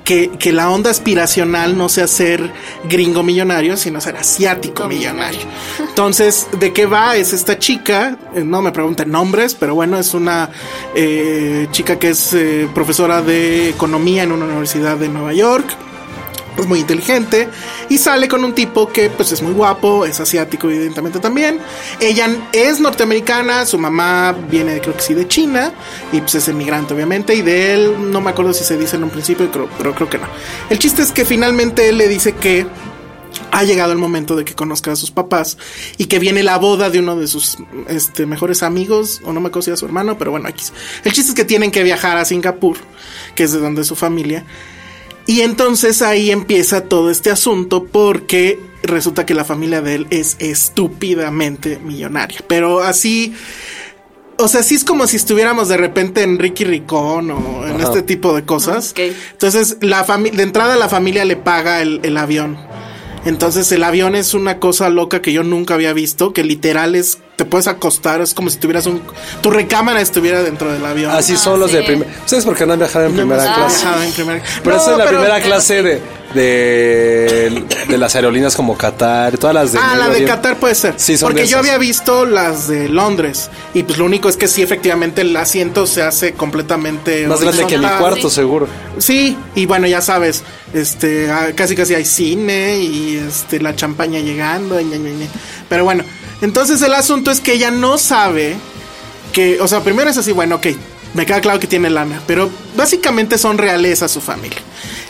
que, que la onda aspiracional no sea ser gringo millonario, sino ser asiático millonario. Entonces, ¿de qué va? Es esta chica, eh, no me pregunten nombres, pero bueno, es una eh, chica que es eh, profesora de economía en una universidad de Nueva York es muy inteligente y sale con un tipo que pues es muy guapo, es asiático evidentemente también. Ella es norteamericana, su mamá viene creo que sí de China y pues es emigrante obviamente y de él no me acuerdo si se dice en un principio, creo- pero creo que no. El chiste es que finalmente él le dice que ha llegado el momento de que conozca a sus papás y que viene la boda de uno de sus este, mejores amigos, o no me acuerdo si era su hermano, pero bueno, aquí. El chiste es que tienen que viajar a Singapur, que es de donde su familia. Y entonces ahí empieza todo este asunto porque resulta que la familia de él es estúpidamente millonaria. Pero así, o sea, sí es como si estuviéramos de repente en Ricky Ricón o en este tipo de cosas. Entonces, la familia, de entrada la familia le paga el, el avión. Entonces el avión es una cosa loca que yo nunca había visto, que literal es te puedes acostar, es como si tuvieras un... Tu recámara estuviera dentro del avión. Así son los de primera. ¿Ustedes por qué no han viajado en No hemos primera clase? viajado en primera- Pero No, esa es la pero- primera clase de, de, de las aerolíneas como Qatar, todas las de. Ah, la de. Qatar puede ser. Sí, son Porque de yo había visto las de Londres. Y pues lo único es que sí, efectivamente, el asiento se hace completamente. Más grande que mi cuarto, Sí. seguro. Sí, y bueno, ya sabes, este, ah, casi casi hay cine y este, la champaña llegando. y. Pero bueno, entonces el asunto es que ella no sabe que, o sea, primero es así, bueno, ok, me queda claro que tiene lana, pero básicamente son realeza su familia.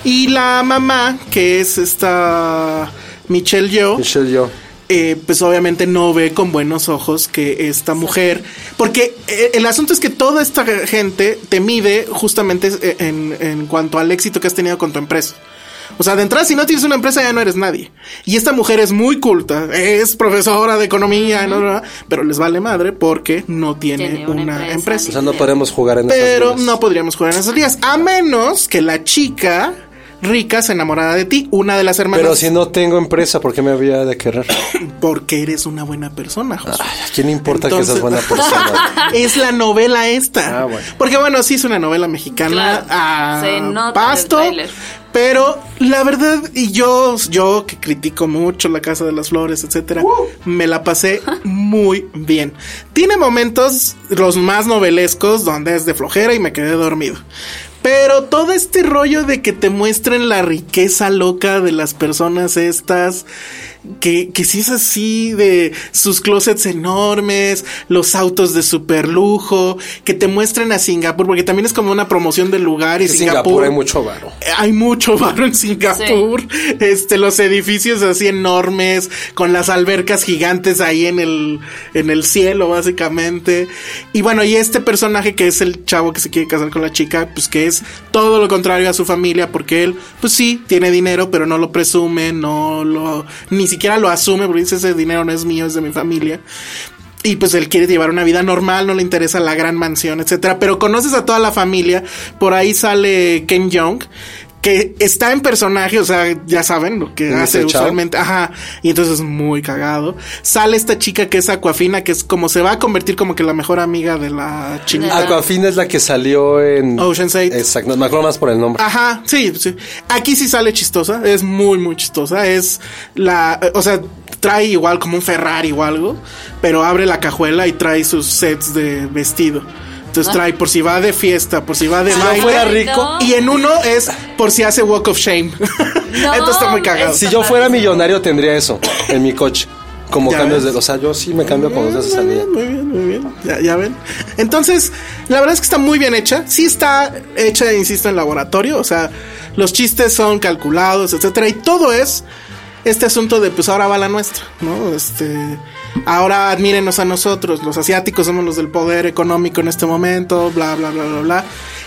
Y la mamá, que es esta Michelle Yeoh, Michelle, yo. eh, pues obviamente no ve con buenos ojos que esta mujer, porque eh, el asunto es que toda esta gente te mide justamente eh, en, en cuanto al éxito que has tenido con tu empresa. O sea, de entrada, si no tienes una empresa, ya no eres nadie. Y esta mujer es muy culta, es profesora de economía, no, no, no, pero les vale madre porque no tiene, Tiene una, una empresa. empresa. O sea, no podemos jugar en esas Pero no podríamos jugar en esos días, a menos que la chica rica se enamorara de ti, una de las hermanas. Pero si no tengo empresa, ¿por qué me había de querer? Porque eres una buena persona, Josué. Ay, ¿A quién le importa que seas buena persona? es la novela esta. Ah, bueno. Porque bueno, sí es una novela mexicana Claro, a se nota pasto. Pero la verdad, y yo, yo que critico mucho la Casa de las Flores, etcétera, me la pasé muy bien. Tiene momentos los más novelescos donde es de flojera y me quedé dormido. Pero todo este rollo de que te muestren la riqueza loca de las personas estas, que, que si es así de sus closets enormes, los autos de super lujo, que te muestren a Singapur, porque también es como una promoción del lugar y En Singapur, Singapur hay mucho varo. hay mucho barro en Singapur. Este, los edificios así enormes, con las albercas gigantes ahí en el, en el cielo, básicamente. Y bueno, y este personaje que es el chavo que se quiere casar con la chica, pues que es todo lo contrario a su familia, porque él, pues sí, tiene dinero, pero no lo presume, no lo, ni siquiera lo asume, porque dice ese dinero no es mío, es de mi familia. Y pues él quiere llevar una vida normal, no le interesa la gran mansión, etcétera. Pero conoces a toda la familia. Por ahí sale Ken Jeong, que está en personaje, o sea, ya saben lo que ¿Mr. hace usualmente. Ajá. Y entonces es muy cagado. Sale esta chica que es Aquafina, que es como se va a convertir como que la mejor amiga de la chinita. Aquafina es la que salió en. Ocean's Eight. Exacto, me acuerdo más por el nombre. Ajá, sí, sí. Aquí sí sale chistosa, es muy, muy chistosa. Es la, o sea, trae igual como un Ferrari o algo, pero abre la cajuela y trae sus sets de vestido. Entonces trae por si va de fiesta, por si va de Si no baile. fuera rico. No. Y en uno es por si hace walk of shame. Entonces está muy cagado. Si yo fuera millonario, tendría eso en mi coche. Como Ya cambios ves. de. O sea, yo sí me cambio con los de salida. Muy bien, muy bien. Ya, ya ven. Entonces, la verdad es que está muy bien hecha. Sí está hecha, insisto, en laboratorio. O sea, los chistes son calculados, etcétera. Y todo es este asunto de pues ahora va la nuestra, ¿no? Este. Ahora admírenos a nosotros, los asiáticos somos los del poder económico en este momento, bla, bla, bla, bla, bla.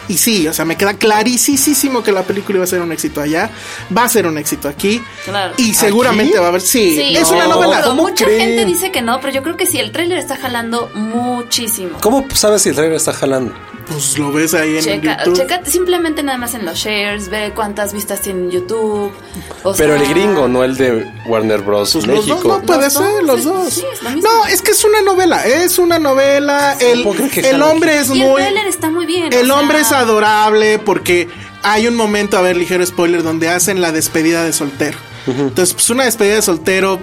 Y sí, o sea, me queda clarísimo que la película iba a ser un éxito allá, va a ser un éxito aquí. Claro. Y seguramente va a haber, sí, Sí, es una no, novela. pero ¿Cómo mucha creen? gente dice que no, pero yo creo que sí, el tráiler está jalando muchísimo. ¿Cómo sabes si el trailer está jalando? Pues lo ves ahí en Checa, YouTube. checa simplemente nada más en los shares, ve cuántas vistas tiene en YouTube. o Pero sea, el gringo, no el de Warner Bros. Pues los México. dos, no puede Los ser, dos, los sí, dos. sí, es lo mismo. no, es que es una novela, es una novela. El, ¿Cómo creen que el hombre es Y el muy. tráiler está muy bien. El sea, hombre es adorable porque hay un momento, a ver, ligero spoiler, donde hacen la despedida de soltero. Entonces, pues una despedida de soltero,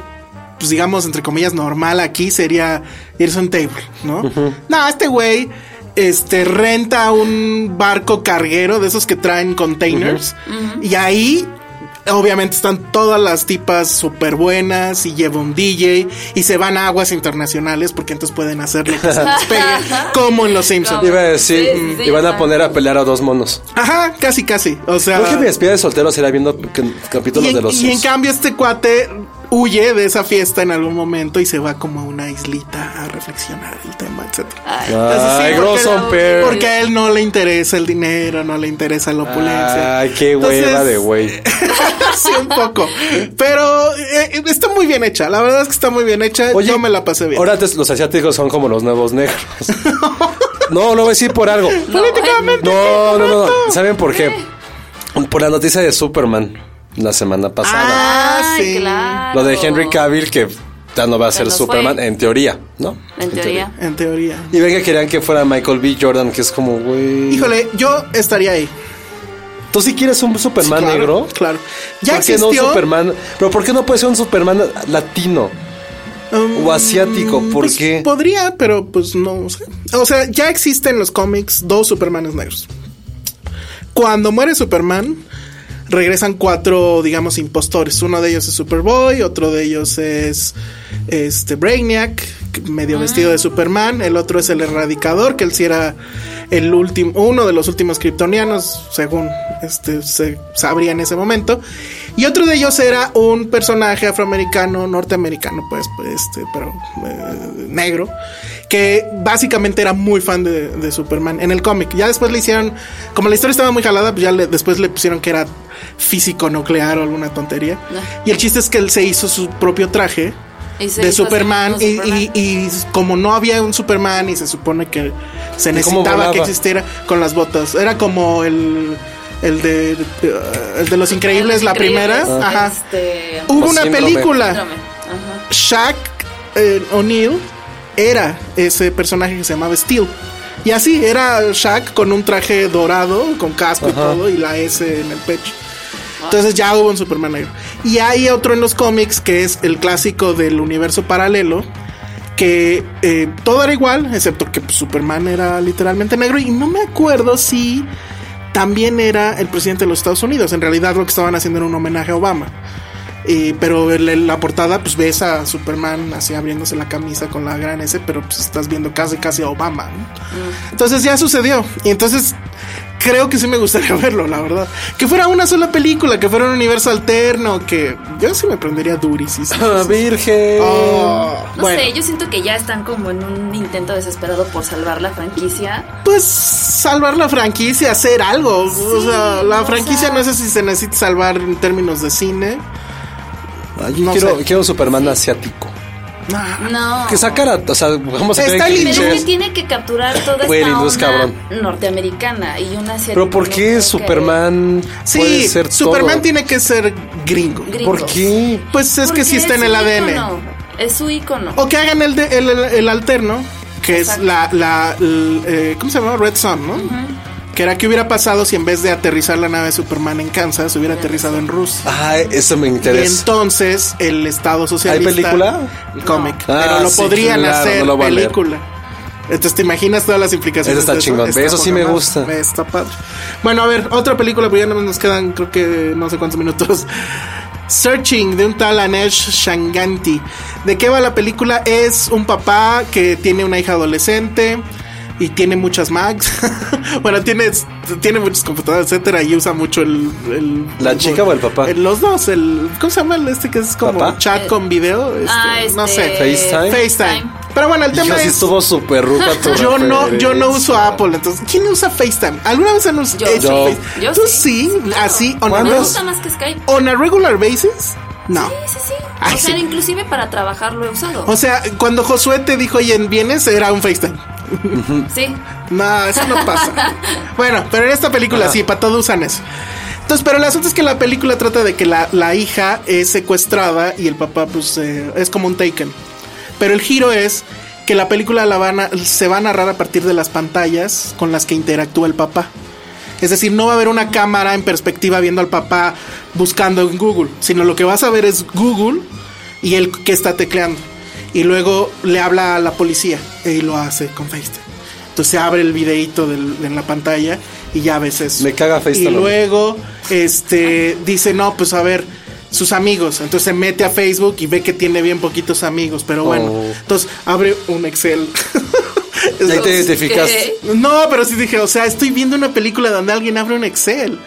pues digamos, entre comillas, normal aquí sería irse a un table, ¿no? No, este güey este renta un barco carguero de esos que traen containers y ahí Obviamente están todas las tipas súper buenas y lleva un DJ y se van a aguas internacionales porque entonces pueden hacer lo que se les pegue, como en Los Simpsons. Iba a decir, Sí, sí, sí, y van a poner a pelear a dos monos. Ajá, casi, casi. O sea, Creo que mi despedida de soltero será viendo capítulos y en, de los y en cambio este cuate huye de esa fiesta en algún momento y se va como a una islita a reflexionar el tema, etcétera. Ay, Ay, porque- Grosson Pear. Porque a él no le interesa el dinero, no le interesa la opulencia. Ay, qué Entonces, hueva de güey. sí, un poco. Pero eh, está muy bien hecha. La verdad es que está muy bien hecha. Yo me la pasé bien. Ahora los asiáticos son como los nuevos negros. no, lo voy a decir por algo. Políticamente. No, no, no, no. ¿Saben por qué? Por la noticia de Superman la semana pasada. Ah, Ay, sí. claro. Lo de Henry Cavill que ya no va a ser fue. Superman, en teoría, ¿no? En teoría. En teoría. Y ven que querían que fuera Michael B. Jordan, que es como, güey. Híjole, yo estaría ahí. ¿Tú sí quieres un Superman Claro, negro? Claro. Ya ¿Por qué no un. Superman? Pero ¿por qué no puede ser un Superman latino? um, o asiático? ¿Por pues, qué? Podría, pero pues no sé. O sea, ya existen en los cómics dos Supermanes negros. Cuando muere Superman, regresan cuatro, digamos, impostores. Uno de ellos es Superboy, otro de ellos es este Brainiac, medio vestido de Superman. El otro es el Erradicador, que él sí era el último, uno de los últimos kryptonianos, según este se sabría en ese momento. Y otro de ellos era un personaje afroamericano, norteamericano, pues, pues, este, pero eh, negro, que básicamente era muy fan de, de Superman en el cómic. Ya después le hicieron, como la historia estaba muy jalada, pues ya le- después le pusieron que era físico nuclear o alguna tontería. Y el chiste es que él se hizo su propio traje de Superman, y, como y- y como no había un Superman y se supone que se ¿Y cómo necesitaba que existiera con las botas. Era como el el de el de los increíbles la primera, ajá. este, Hubo una síndrome. película ajá. Shaq eh, O'Neal era ese personaje que se llamaba Steel. Y así, era Shaq con un traje dorado, con casco y todo, y la S en el pecho. Entonces ya hubo un Superman negro. Y hay otro en los cómics que es el clásico del universo paralelo. Que eh, todo era igual, excepto que pues, Superman era literalmente negro. Y no me acuerdo si también era el presidente de los Estados Unidos. En realidad lo que estaban haciendo era un homenaje a Obama. Y- pero en la- portada, pues ves a Superman así abriéndose la camisa con la gran S, pero pues estás viendo casi casi a Obama. ¿no? Entonces ya sucedió. Y entonces creo que sí me gustaría verlo, la verdad. Que fuera una sola película, que fuera un universo alterno, que yo sí me prendería durísimo. Ah, virgen. Oh, No bueno, sé, yo siento que ya están como en un intento desesperado por salvar la franquicia. pues salvar la franquicia, hacer algo. o sea, la o franquicia sea- no sé si se necesita salvar en términos de cine. Ay, yo no quiero, sé. quiero un Superman asiático. No. Que sacara, o sea, vamos a que Pero es que tiene que capturar toda el esta onda cabrón. norteamericana y una asiática. Pero ¿por qué Superman puede Sí, ser Superman todo? tiene que ser gringo. Gringos. ¿Por qué? Pues es Porque que sí está en el ADN. ícono, Es su icono. O que hagan el, de- el, el- el alterno, que Exacto. es la, la eh, ¿cómo se llama? Red Sun, ¿no? Que era que hubiera pasado si en vez de aterrizar la nave de Superman en Kansas, hubiera aterrizado en Rusia. Ah, eso me Y interesa. entonces el Estado Socialista. ¿Hay película? El cómic. Ah, pero lo sí, podrían claro, hacer no lo película. Entonces te imaginas todas las implicaciones. Eso está de chingón. Eso sí me gusta. Está padre. Bueno, a ver, otra película, pero ya no nos quedan, creo que no sé cuántos minutos. Searching de un tal Anesh Shanganti. ¿De qué va la película? Es un papá que tiene una hija adolescente y tiene muchas Macs. bueno, tiene, tiene muchas computadoras, etcétera, y usa mucho el. el- ¿La chica o el papá? el- los dos, el. ¿Cómo se llama el este que es como ¿Papá? chat con video? Este, Ah, No este, sé. FaceTime. FaceTime. Pero bueno, el tema sí es. estuvo súper ruta tu Yo no, yo no uso. Apple, entonces, ¿quién usa FaceTime? ¿Alguna vez han us- Yo. Yo. FaceTime? Yo ¿Tú sí. sí? ¿Así? ¿On a, gusta más que Skype. on a regular basis? No. Sí, sí, sí. Ay, o sea, sí. inclusive para trabajar lo he usado. O sea, cuando Josué te dijo, oye, ¿vienes? Era un FaceTime. sí. No, eso no pasa. bueno, pero en esta película sí, para todo usan eso. Entonces, pero el asunto es que la película trata de que la, la hija es secuestrada y el papá, pues, eh, es como un taken. Pero el giro es que la película la van a- se va a narrar a partir de las pantallas con las que interactúa el papá. Es decir, no va a haber una cámara en perspectiva viendo al papá buscando en Google, sino lo que vas a ver es Google y él que está tecleando. Y luego le habla a la policía y lo hace con FaceTime. Entonces se abre el videíto del- en la pantalla y ya ves eso. Me caga FaceTime. Y luego este dice, no, pues a ver, sus amigos. Entonces se mete a Facebook y ve que tiene bien poquitos amigos. Pero bueno, Oh. entonces abre un Excel. Ahí te identificaste. No, pero sí dije, o sea, estoy viendo una película donde alguien abre un Excel.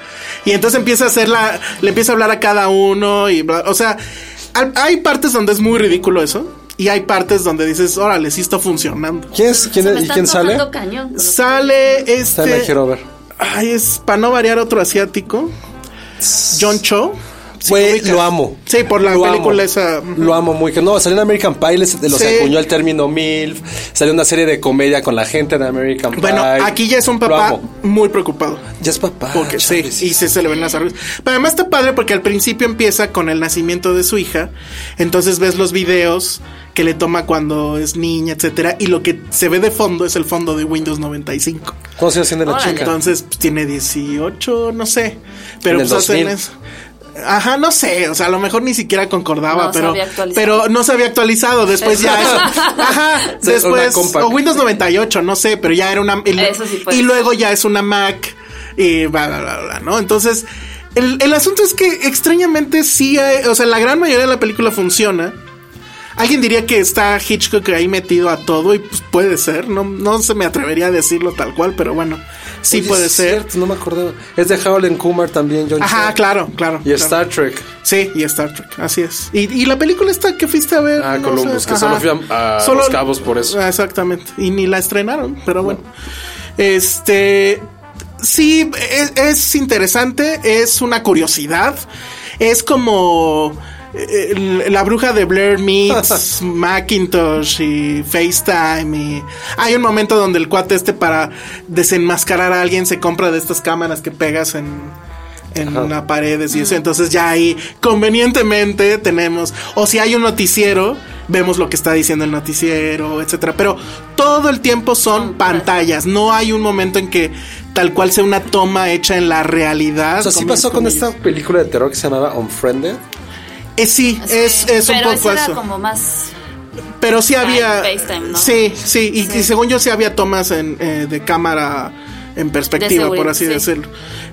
Y entonces empieza a hacer la, le empieza a hablar a cada uno y bla- o sea, hay partes donde es muy ridículo eso. Y hay partes donde dices, órale, sí está funcionando. ¿Quién es? ¿Quién, es- ¿Y quién sale? cañón Sale este. quiero ver. Ay, es para no variar otro asiático. John Cho. Güey, lo amo. Sí, por la Lo película amo. esa. Lo amo muy que no, salió en American Pie, les, los Sí. acuñó el término MILF, salió una serie de comedia con la gente de American Pie. Bueno, aquí ya es un papá muy preocupado. Ya es papá. Porque sí, y se, se le ven las arrugas. Pero además está padre porque al principio empieza con el nacimiento de su hija. Entonces ves los videos que le toma cuando es niña, etcétera. Y lo que se ve de fondo es el fondo de Windows 95. ¿Cómo se haciendo la chica? Entonces pues, tiene 18, no sé. Pero pues hacen 2000. eso. Ajá, no sé, o sea, a lo mejor ni siquiera concordaba, No pero, pero no se había actualizado. Después ya eso. Ajá, Sí, después. O Windows 98, no sé, pero ya era una. Y, Eso sí puede y ser. luego ya es una Mac y bla, bla, bla, bla, ¿no? Entonces, el, el asunto es que extrañamente sí, hay- o sea, la gran mayoría de la película funciona. Alguien diría que está Hitchcock ahí metido a todo y pues puede ser, no, no se me atrevería a decirlo tal cual, pero bueno, sí Oye, puede ser. cierto, no me acordaba. Es de Harold Kumar también, John Ajá, claro, claro. Y claro. Star Trek. Sí, y Star Trek, así es. Y, y la película esta que fuiste a ver. Ah, no Columbus, sé, que solo fui a- a Los Cabos por eso. Ah, Exactamente. Y ni la estrenaron, pero bueno. Este. Sí, es, es interesante, es una curiosidad. Es como. Eh, La bruja de Blair meets Macintosh y FaceTime y hay un momento donde el cuate este para desenmascarar a alguien se compra de estas cámaras que pegas en, en las paredes y eso. Entonces ya ahí convenientemente tenemos, o si hay un noticiero, vemos lo que está diciendo el noticiero, etcétera. Pero todo el tiempo son pantallas. No hay un momento en que tal cual sea una toma hecha en la realidad. O sea, sí pasó con esta película de terror que se llamaba Unfriended. Eh, sí, Sí, es, es un poco era eso. como más. Pero sí había. Sí, sí, y, Sí. y según yo sí había tomas en, eh, de cámara en perspectiva, por así sí. decirlo.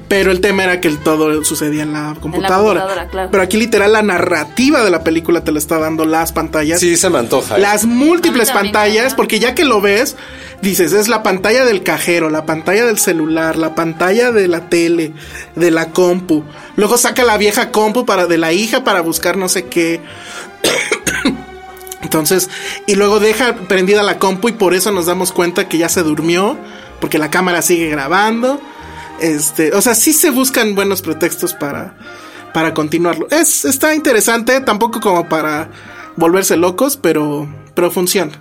Pero el tema era que el todo sucedía en la computadora. computadora, claro. Pero aquí literal la narrativa de la película te lo está dando las pantallas. Sí, se me antoja. ¿eh? Las múltiples pantallas, porque ya que lo ves, dices, es la pantalla del cajero, la pantalla del celular, la pantalla de la tele, de la compu. Luego saca la vieja compu para de la hija para buscar no sé qué. Entonces, y luego deja prendida la compu y por eso nos damos cuenta que ya se durmió, porque la cámara sigue grabando. Este, o sea, sí se buscan buenos pretextos para, para continuarlo. Es, está interesante, tampoco como para volverse locos, pero, pero funciona.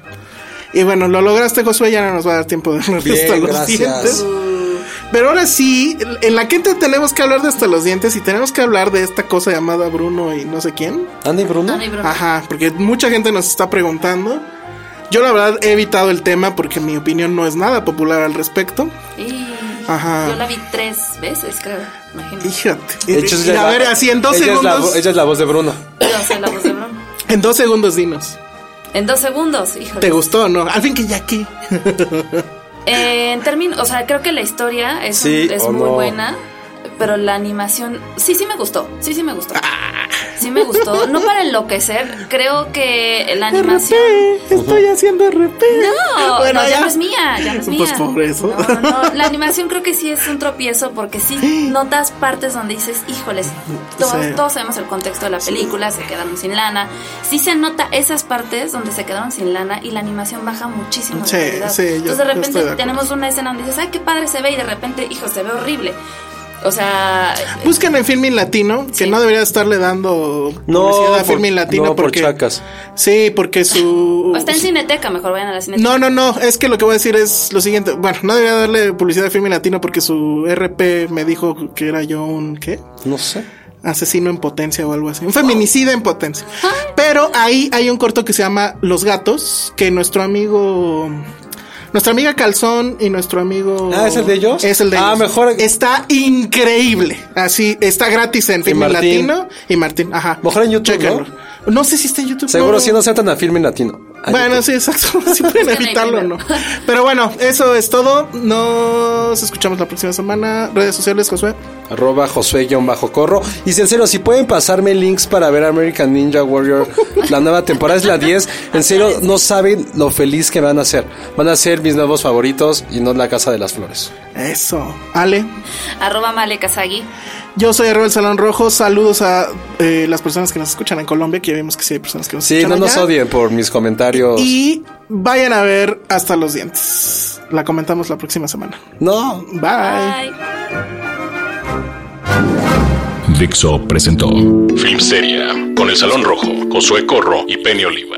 Y bueno, lo lograste, Josué, ya no nos va a dar tiempo de hablar de hasta los gracias. dientes. Pero ahora sí, en la que tenemos que hablar de hasta los dientes y tenemos que hablar de esta cosa llamada Bruno y no sé quién. Andy Bruno. Dani Bruno. Ajá, porque mucha gente nos está preguntando. Yo la verdad he evitado el tema porque mi opinión no es nada popular al respecto. Y Ajá. Yo la vi tres veces, creo. Imagínate. Hecho, Y- a ver, así en dos ella Es la, segundos. ella es la voz de Bruno. Yo soy la voz de Bruno. En dos segundos dinos. En dos segundos, híjole. ¿Te gustó o no? Al fin que ya aquí. Eh, en términos, o sea, creo que la historia es, Sí es muy no. buena, pero la animación, sí, sí me gustó, sí, sí me gustó. Ah. Sí me gustó, no para enloquecer, creo que la animación... RP, estoy haciendo RP. No, Bueno, no, ya ya. no es mía, ya no es mía. Pues por eso. No, no, La animación creo que sí es un tropiezo porque sí notas partes donde dices, híjoles, todos, Sí. todos sabemos el contexto de la película, se quedaron sin lana. Sí se nota esas partes donde se quedaron sin lana y la animación baja muchísimo. de Sí, calidad. sí, yo- Entonces yo de estoy repente de tenemos una escena donde dices, ay, qué padre se ve y de repente, hijo, se ve horrible. O sea, Busquen en Filmin Latino, que no debería estarle dando No, publicidad a por- Filmin Latino no, por porque chacas. Sí, porque su o está en Cineteca, mejor vayan a la Cineteca. No, no, no, es que lo que voy a decir es lo siguiente. Bueno, no debería darle publicidad a Filmin Latino porque su RP me dijo que era yo un ¿qué? No sé. asesino en potencia o algo así. Un feminicida en potencia. Pero ahí hay un corto que se llama Los Gatos, que nuestro amigo... Nuestra amiga Calzón y nuestro amigo... Ah, ¿es el de ellos? Es el de Ah, ellos. mejor- Está increíble. Así, está gratis en Filmin. Latino. Y Martín, ajá. Mejor en YouTube, Chéquenlo. ¿no? sé si está en YouTube. Seguro si no se tan a filme latino. Bueno, sí, exacto. Si pueden evitarlo, ¿no? Pero bueno, eso es todo. Nos escuchamos la próxima semana. Redes sociales, Josué. Arroba Josué-Corro. Y si en serio, si pueden pasarme links para ver American Ninja Warrior, la nueva temporada es la 10. En serio, no saben lo feliz que van a ser. Van a ser mis nuevos favoritos y no la Casa de las Flores. Eso. Ale. Arroba Male Kazagi. Yo soy Arroba el Salón Rojo. Saludos a eh, las personas que nos escuchan en Colombia, que ya vimos que sí hay personas que nos Sí, escuchan no nos odien por mis comentarios. Y vayan a ver Hasta los Dientes. La comentamos la próxima semana. No, Bye. Bye. Dixo presentó Film Seria con El Salón Rojo, Josué Corro y Penny Oliva.